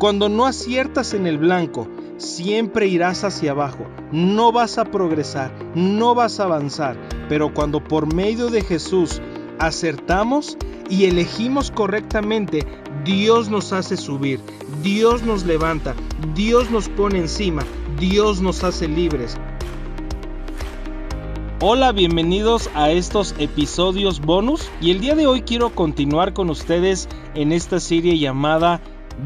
Cuando no aciertas en el blanco, siempre irás hacia abajo, no vas a progresar, no vas a avanzar, pero cuando por medio de Jesús acertamos y elegimos correctamente, Dios nos hace subir, Dios nos levanta, Dios nos pone encima, Dios nos hace libres. Hola, bienvenidos a estos episodios bonus. Y el día de hoy quiero continuar con ustedes en esta serie llamada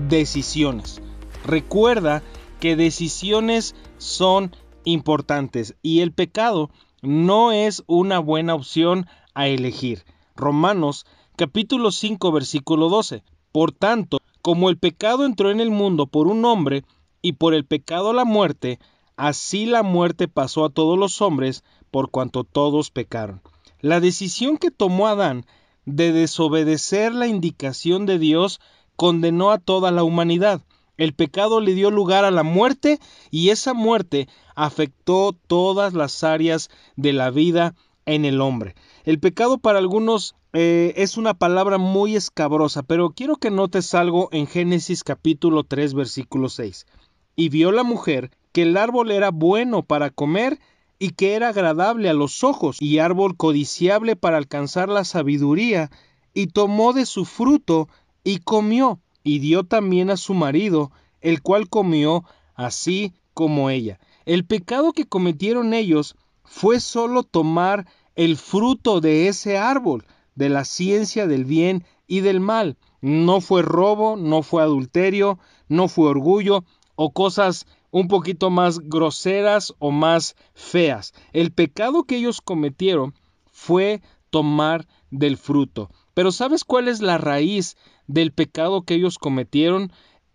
Decisiones. Recuerda que decisiones son importantes y el pecado no es una buena opción a elegir. Romanos capítulo 5 versículo 12. Por tanto, como el pecado entró en el mundo por un hombre y por el pecado la muerte, así la muerte pasó a todos los hombres por cuanto todos pecaron. La decisión que tomó Adán de desobedecer la indicación de Dios condenó a toda la humanidad. El pecado le dio lugar a la muerte y esa muerte afectó todas las áreas de la vida en el hombre. El pecado para algunos eh, es una palabra muy escabrosa, pero quiero que notes algo en Génesis capítulo 3 versículo 6. Y vio la mujer que el árbol era bueno para comer y que era agradable a los ojos y árbol codiciable para alcanzar la sabiduría, y tomó de su fruto y comió, y dio también a su marido, el cual comió así como ella. El pecado que cometieron ellos fue sólo tomar el fruto de ese árbol, de la ciencia del bien y del mal. No fue robo, no fue adulterio, no fue orgullo o cosas un poquito más groseras o más feas. El pecado que ellos cometieron fue tomar del fruto. Pero ¿sabes cuál es la raíz del pecado que ellos cometieron?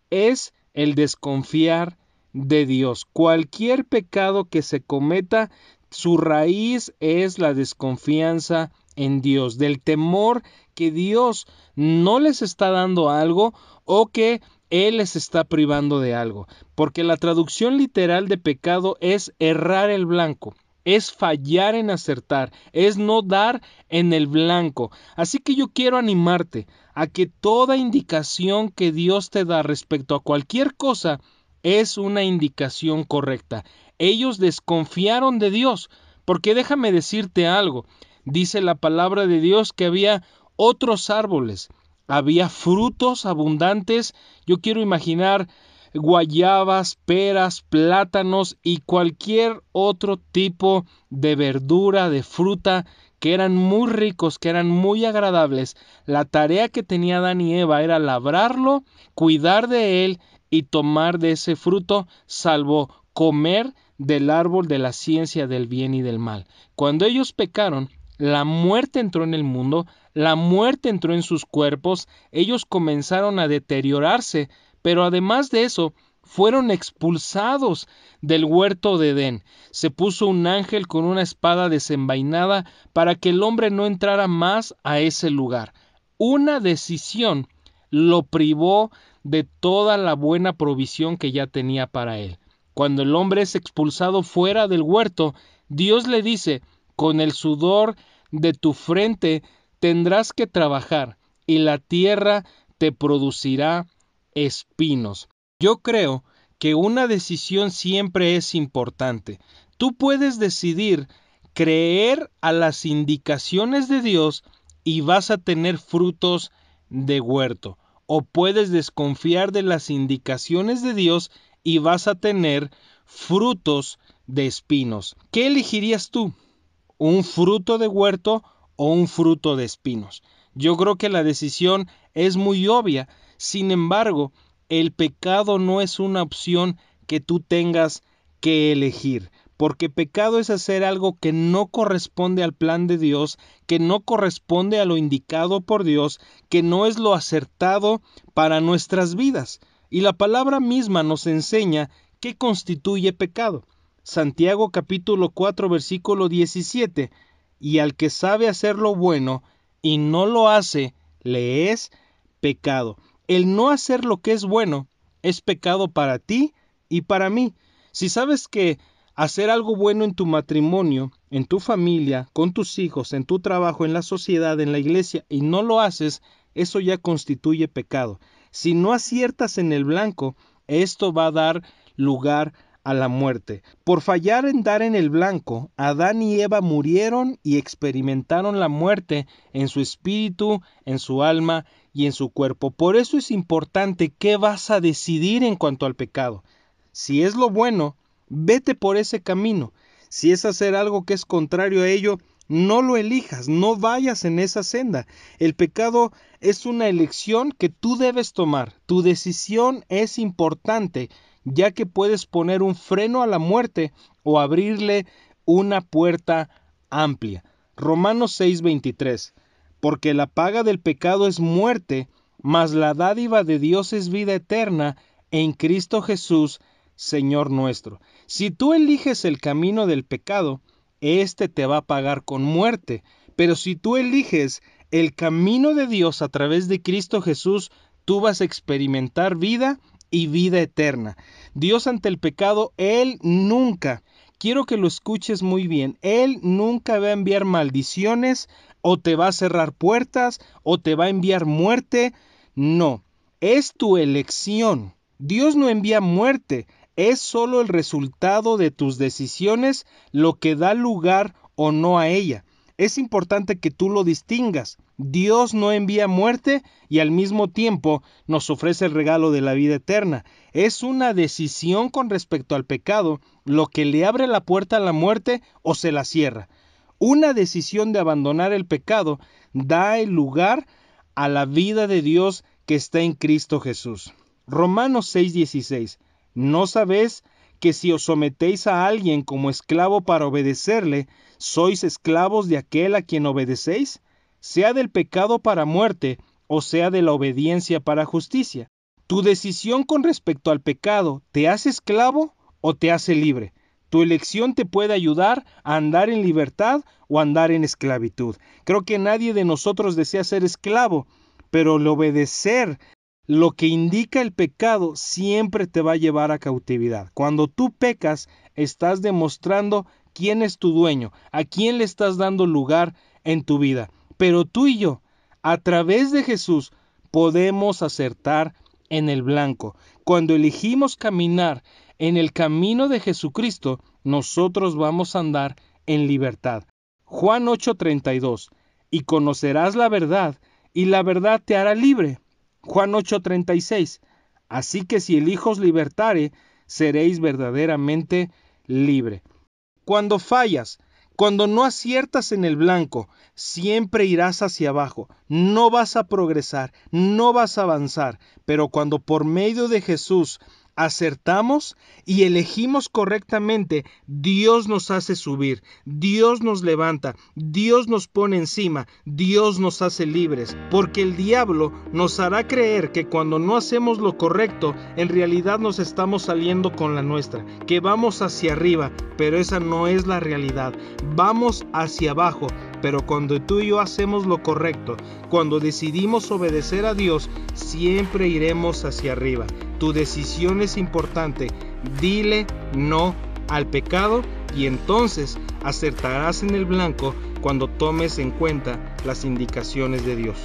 Es el desconfiar de Dios. Cualquier pecado que se cometa, su raíz es la desconfianza en Dios, del temor que Dios no les está dando algo o que él les está privando de algo, porque la traducción literal de pecado es errar el blanco, es fallar en acertar, es no dar en el blanco. Así que yo quiero animarte a que toda indicación que Dios te da respecto a cualquier cosa es una indicación correcta. Ellos desconfiaron de Dios, porque déjame decirte algo, dice la palabra de Dios que había otros árboles había frutos abundantes. Yo quiero imaginar guayabas, peras, plátanos y cualquier otro tipo de verdura, de fruta que eran muy ricos, que eran muy agradables. La tarea que tenía Adán y Eva era labrarlo, cuidar de él y tomar de ese fruto, salvo comer del árbol de la ciencia del bien y del mal. Cuando ellos pecaron, la muerte entró en el mundo, la muerte entró en sus cuerpos, ellos comenzaron a deteriorarse, pero además de eso, fueron expulsados del huerto de Edén. Se puso un ángel con una espada desenvainada para que el hombre no entrara más a ese lugar. Una decisión lo privó de toda la buena provisión que ya tenía para él. Cuando el hombre es expulsado fuera del huerto, Dios le dice, con el sudor de tu frente tendrás que trabajar y la tierra te producirá espinos. Yo creo que una decisión siempre es importante. Tú puedes decidir creer a las indicaciones de Dios y vas a tener frutos de huerto. O puedes desconfiar de las indicaciones de Dios y vas a tener frutos de espinos. ¿Qué elegirías tú? un fruto de huerto o un fruto de espinos. Yo creo que la decisión es muy obvia, sin embargo, el pecado no es una opción que tú tengas que elegir, porque pecado es hacer algo que no corresponde al plan de Dios, que no corresponde a lo indicado por Dios, que no es lo acertado para nuestras vidas. Y la palabra misma nos enseña qué constituye pecado. Santiago capítulo 4 versículo 17, y al que sabe hacer lo bueno y no lo hace, le es pecado. El no hacer lo que es bueno es pecado para ti y para mí. Si sabes que hacer algo bueno en tu matrimonio, en tu familia, con tus hijos, en tu trabajo, en la sociedad, en la iglesia, y no lo haces, eso ya constituye pecado. Si no aciertas en el blanco, esto va a dar lugar a la muerte. Por fallar en dar en el blanco, Adán y Eva murieron y experimentaron la muerte en su espíritu, en su alma y en su cuerpo. Por eso es importante qué vas a decidir en cuanto al pecado. Si es lo bueno, vete por ese camino. Si es hacer algo que es contrario a ello, no lo elijas, no vayas en esa senda. El pecado es una elección que tú debes tomar. Tu decisión es importante, ya que puedes poner un freno a la muerte o abrirle una puerta amplia. Romanos 6:23. Porque la paga del pecado es muerte, mas la dádiva de Dios es vida eterna en Cristo Jesús, Señor nuestro. Si tú eliges el camino del pecado, éste te va a pagar con muerte. Pero si tú eliges el camino de Dios a través de Cristo Jesús, tú vas a experimentar vida y vida eterna. Dios ante el pecado, Él nunca, quiero que lo escuches muy bien, Él nunca va a enviar maldiciones o te va a cerrar puertas o te va a enviar muerte. No, es tu elección. Dios no envía muerte, es solo el resultado de tus decisiones lo que da lugar o no a ella. Es importante que tú lo distingas. Dios no envía muerte y al mismo tiempo nos ofrece el regalo de la vida eterna. Es una decisión con respecto al pecado lo que le abre la puerta a la muerte o se la cierra. Una decisión de abandonar el pecado da el lugar a la vida de Dios que está en Cristo Jesús. Romanos 6:16 ¿No sabéis que si os sometéis a alguien como esclavo para obedecerle, sois esclavos de aquel a quien obedecéis? Sea del pecado para muerte, o sea de la obediencia para justicia. Tu decisión con respecto al pecado te hace esclavo o te hace libre. Tu elección te puede ayudar a andar en libertad o andar en esclavitud. Creo que nadie de nosotros desea ser esclavo, pero el obedecer lo que indica el pecado siempre te va a llevar a cautividad. Cuando tú pecas, estás demostrando quién es tu dueño, a quién le estás dando lugar en tu vida. Pero tú y yo, a través de Jesús, podemos acertar en el blanco. Cuando elegimos caminar en el camino de Jesucristo, nosotros vamos a andar en libertad. Juan 8:32, y conocerás la verdad, y la verdad te hará libre. Juan 8:36. Así que si el Hijo os libertare, seréis verdaderamente libre. Cuando fallas, cuando no aciertas en el blanco, siempre irás hacia abajo, no vas a progresar, no vas a avanzar, pero cuando por medio de Jesús acertamos y elegimos correctamente, Dios nos hace subir, Dios nos levanta, Dios nos pone encima, Dios nos hace libres, porque el diablo nos hará creer que cuando no hacemos lo correcto, en realidad nos estamos saliendo con la nuestra, que vamos hacia arriba, pero esa no es la realidad, vamos hacia abajo, pero cuando tú y yo hacemos lo correcto, cuando decidimos obedecer a Dios, siempre iremos hacia arriba. Tu decisión es importante. Dile no al pecado y entonces acertarás en el blanco cuando tomes en cuenta las indicaciones de Dios.